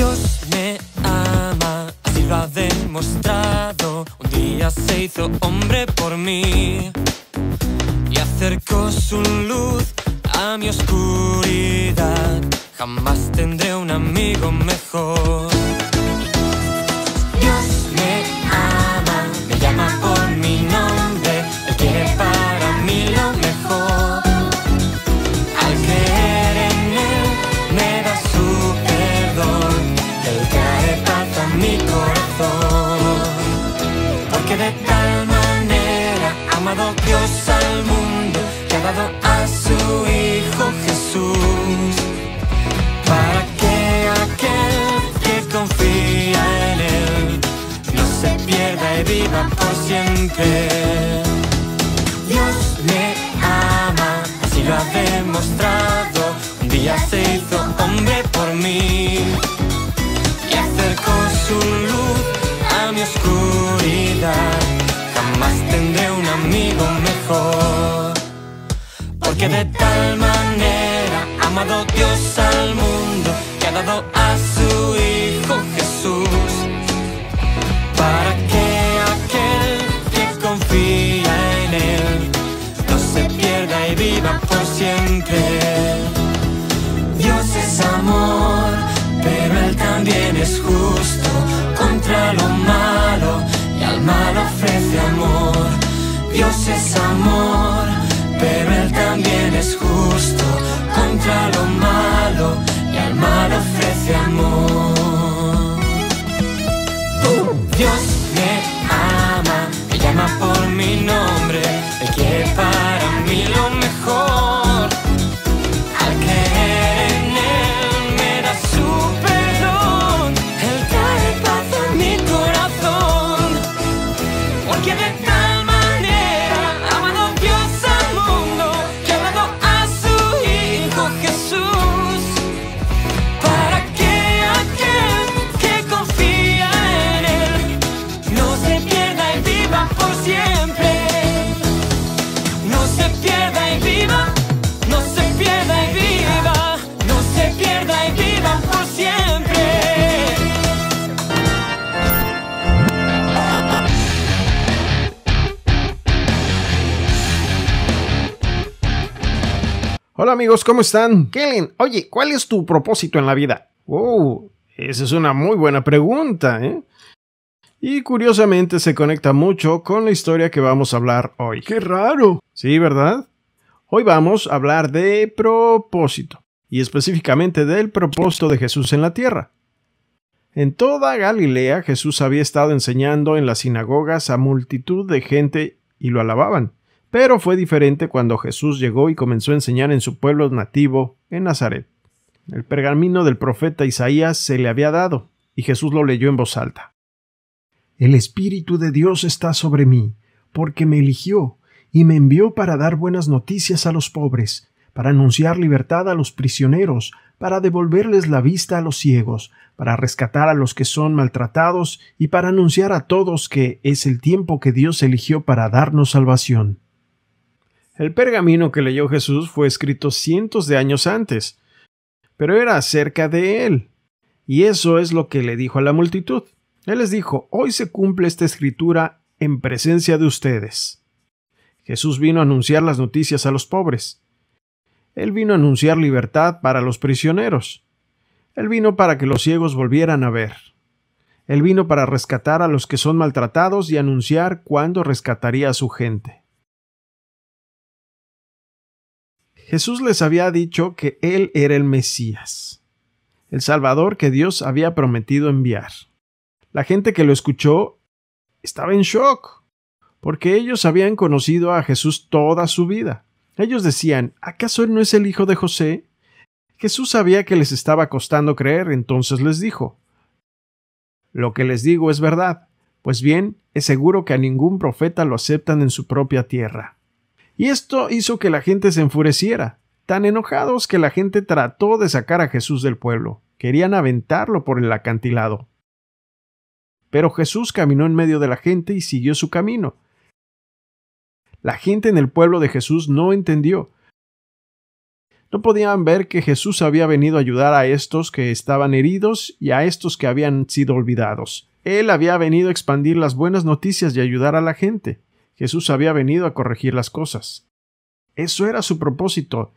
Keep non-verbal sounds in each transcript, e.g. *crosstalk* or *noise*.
Dios me ama, así lo ha demostrado. Un día se hizo hombre por mí y acercó su luz a mi oscuridad. Jamás tendré un amigo mejor. De tal manera amado Dios al mundo que ha dado a su Hijo Jesús. Para que aquel que confía en Él no se pierda y viva por siempre. Dios me ama, así lo ha demostrado. Porque de tal manera ha amado Dios al mundo que ha dado a su Hijo Jesús. Para que aquel que confía en Él no se pierda y viva por siempre. Dios es amor, pero Él también es justo contra lo malo y al mal ofrece amor. Dios es amor, contra lo malo y al mal ofrece amor. Hola amigos, ¿cómo están? Kellen, oye, ¿cuál es tu propósito en la vida? Oh, esa es una muy buena pregunta, ¿eh? Y curiosamente se conecta mucho con la historia que vamos a hablar hoy. ¡Qué raro! Sí, ¿verdad? Hoy vamos a hablar de propósito, y específicamente del propósito de Jesús en la tierra. En toda Galilea Jesús había estado enseñando en las sinagogas a multitud de gente y lo alababan. Pero fue diferente cuando Jesús llegó y comenzó a enseñar en su pueblo nativo, en Nazaret. El pergamino del profeta Isaías se le había dado, y Jesús lo leyó en voz alta. El Espíritu de Dios está sobre mí, porque me eligió, y me envió para dar buenas noticias a los pobres, para anunciar libertad a los prisioneros, para devolverles la vista a los ciegos, para rescatar a los que son maltratados, y para anunciar a todos que es el tiempo que Dios eligió para darnos salvación. El pergamino que leyó Jesús fue escrito cientos de años antes, pero era acerca de él. Y eso es lo que le dijo a la multitud. Él les dijo, hoy se cumple esta escritura en presencia de ustedes. Jesús vino a anunciar las noticias a los pobres. Él vino a anunciar libertad para los prisioneros. Él vino para que los ciegos volvieran a ver. Él vino para rescatar a los que son maltratados y anunciar cuándo rescataría a su gente. Jesús les había dicho que Él era el Mesías, el Salvador que Dios había prometido enviar. La gente que lo escuchó estaba en shock, porque ellos habían conocido a Jesús toda su vida. Ellos decían, ¿acaso Él no es el hijo de José? Jesús sabía que les estaba costando creer, entonces les dijo, Lo que les digo es verdad, pues bien, es seguro que a ningún profeta lo aceptan en su propia tierra. Y esto hizo que la gente se enfureciera, tan enojados que la gente trató de sacar a Jesús del pueblo, querían aventarlo por el acantilado. Pero Jesús caminó en medio de la gente y siguió su camino. La gente en el pueblo de Jesús no entendió. No podían ver que Jesús había venido a ayudar a estos que estaban heridos y a estos que habían sido olvidados. Él había venido a expandir las buenas noticias y ayudar a la gente. Jesús había venido a corregir las cosas. Eso era su propósito.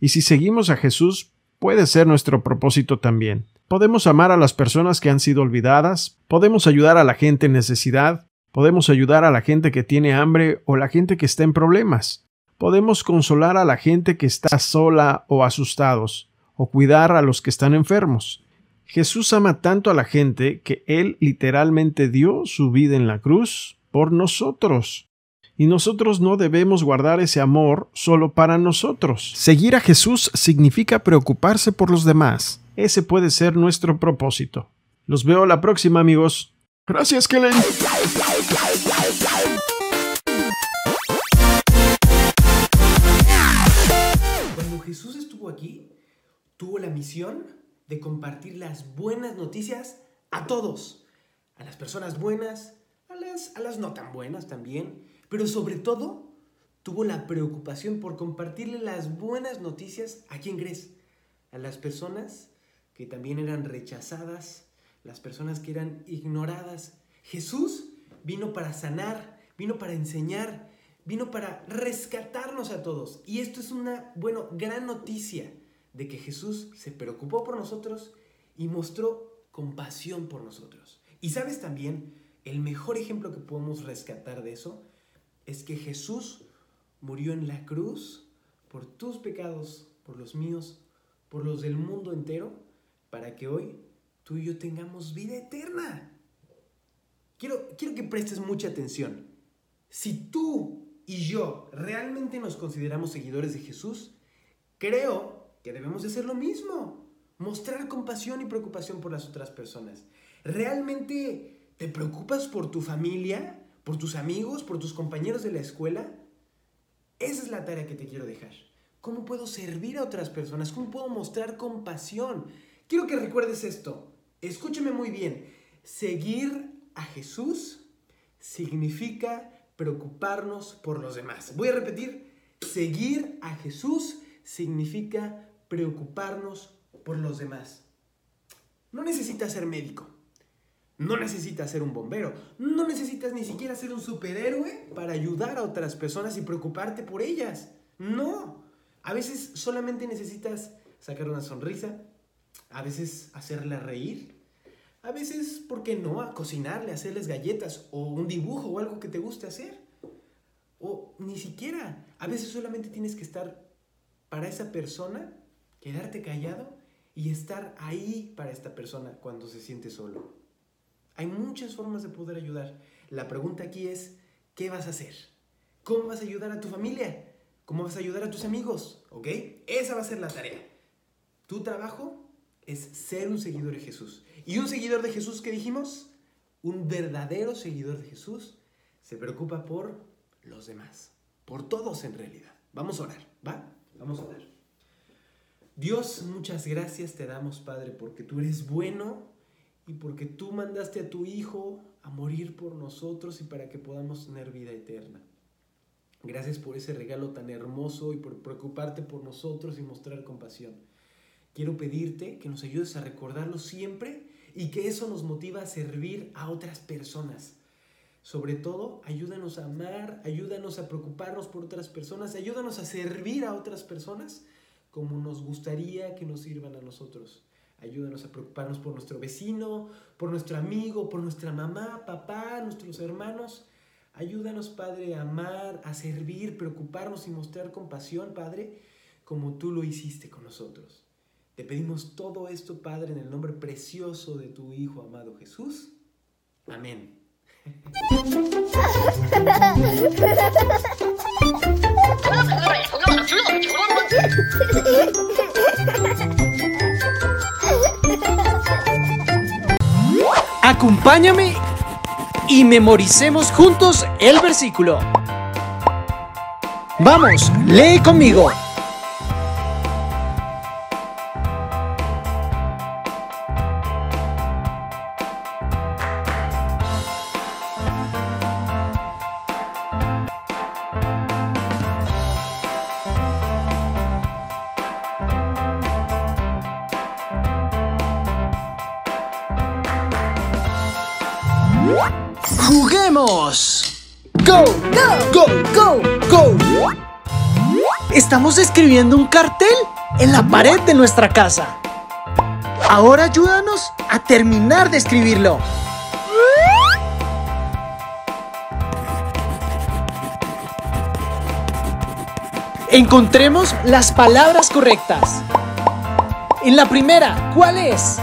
Y si seguimos a Jesús, puede ser nuestro propósito también. Podemos amar a las personas que han sido olvidadas, podemos ayudar a la gente en necesidad, podemos ayudar a la gente que tiene hambre o la gente que está en problemas. Podemos consolar a la gente que está sola o asustados, o cuidar a los que están enfermos. Jesús ama tanto a la gente que Él literalmente dio su vida en la cruz por nosotros. Y nosotros no debemos guardar ese amor solo para nosotros. Seguir a Jesús significa preocuparse por los demás. Ese puede ser nuestro propósito. Los veo la próxima, amigos. Gracias, Kellen. Cuando Jesús estuvo aquí, tuvo la misión de compartir las buenas noticias a todos, a las personas buenas, a las, no tan buenas también, pero sobre todo tuvo la preocupación por compartirle las buenas noticias a quien crees, a las personas que también eran rechazadas, las personas que eran ignoradas. Jesús vino para sanar, vino para enseñar, vino para rescatarnos a todos. Y esto es una, bueno, gran noticia de que Jesús se preocupó por nosotros y mostró compasión por nosotros. Y sabes también, el mejor ejemplo que podemos rescatar de eso es que Jesús murió en la cruz por tus pecados, por los míos, por los del mundo entero, para que hoy tú y yo tengamos vida eterna. Quiero, quiero que prestes mucha atención. Si tú y yo realmente nos consideramos seguidores de Jesús, creo que debemos de hacer lo mismo. Mostrar compasión y preocupación por las otras personas. ¿Realmente te preocupas por tu familia? por tus amigos, por tus compañeros de la escuela. Esa es la tarea que te quiero dejar. ¿Cómo puedo servir a otras personas? ¿Cómo puedo mostrar compasión? Quiero que recuerdes esto. Escúchame muy bien. Seguir a Jesús significa preocuparnos por los demás. Voy a repetir. Seguir a Jesús significa preocuparnos por los demás. No necesitas ser médico. No necesitas ser un bombero, no necesitas ni siquiera ser un superhéroe para ayudar a otras personas y preocuparte por ellas. No, a veces solamente necesitas sacar una sonrisa, a veces hacerla reír, a veces, ¿por qué no? A cocinarle, hacerles galletas o un dibujo o algo que te guste hacer. O ni siquiera, a veces solamente tienes que estar para esa persona, quedarte callado y estar ahí para esta persona cuando se siente solo. Hay muchas formas de poder ayudar. La pregunta aquí es, ¿qué vas a hacer? ¿Cómo vas a ayudar a tu familia? ¿Cómo vas a ayudar a tus amigos? ¿Ok? Esa va a ser la tarea. Tu trabajo es ser un seguidor de Jesús. ¿Y un seguidor de Jesús qué dijimos? Un verdadero seguidor de Jesús se preocupa por los demás, por todos en realidad. Vamos a orar, ¿va? Vamos a orar. Dios, muchas gracias te damos, Padre, porque tú eres bueno y porque tú mandaste a tu Hijo a morir por nosotros y para que podamos tener vida eterna. Gracias por ese regalo tan hermoso y por preocuparte por nosotros y mostrar compasión. Quiero pedirte que nos ayudes a recordarlo siempre y que eso nos motiva a servir a otras personas. Sobre todo, ayúdanos a amar, ayúdanos a preocuparnos por otras personas, ayúdanos a servir a otras personas como nos gustaría que nos sirvan a nosotros. Ayúdanos a preocuparnos por nuestro vecino, por nuestro amigo, por nuestra mamá, papá, nuestros hermanos. Ayúdanos, Padre, a amar, a servir, preocuparnos y mostrar compasión, Padre, como tú lo hiciste con nosotros. Te pedimos todo esto, Padre, en el nombre precioso de tu Hijo amado Jesús. Amén. *laughs* Acompáñame y memoricemos juntos el versículo. Vamos, lee conmigo. ¡Go! ¡Go! ¡Go! Estamos escribiendo un cartel en la pared de nuestra casa. Ahora ayúdanos a terminar de escribirlo. Encontremos las palabras correctas. En la primera, ¿cuál es?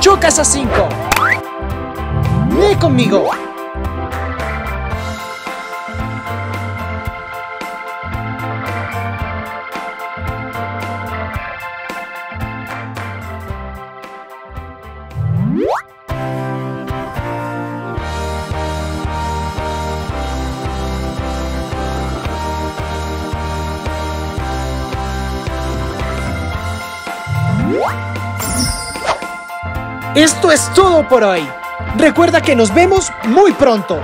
Chocas a 5. Lee conmigo. Esto es todo por hoy. Recuerda que nos vemos muy pronto.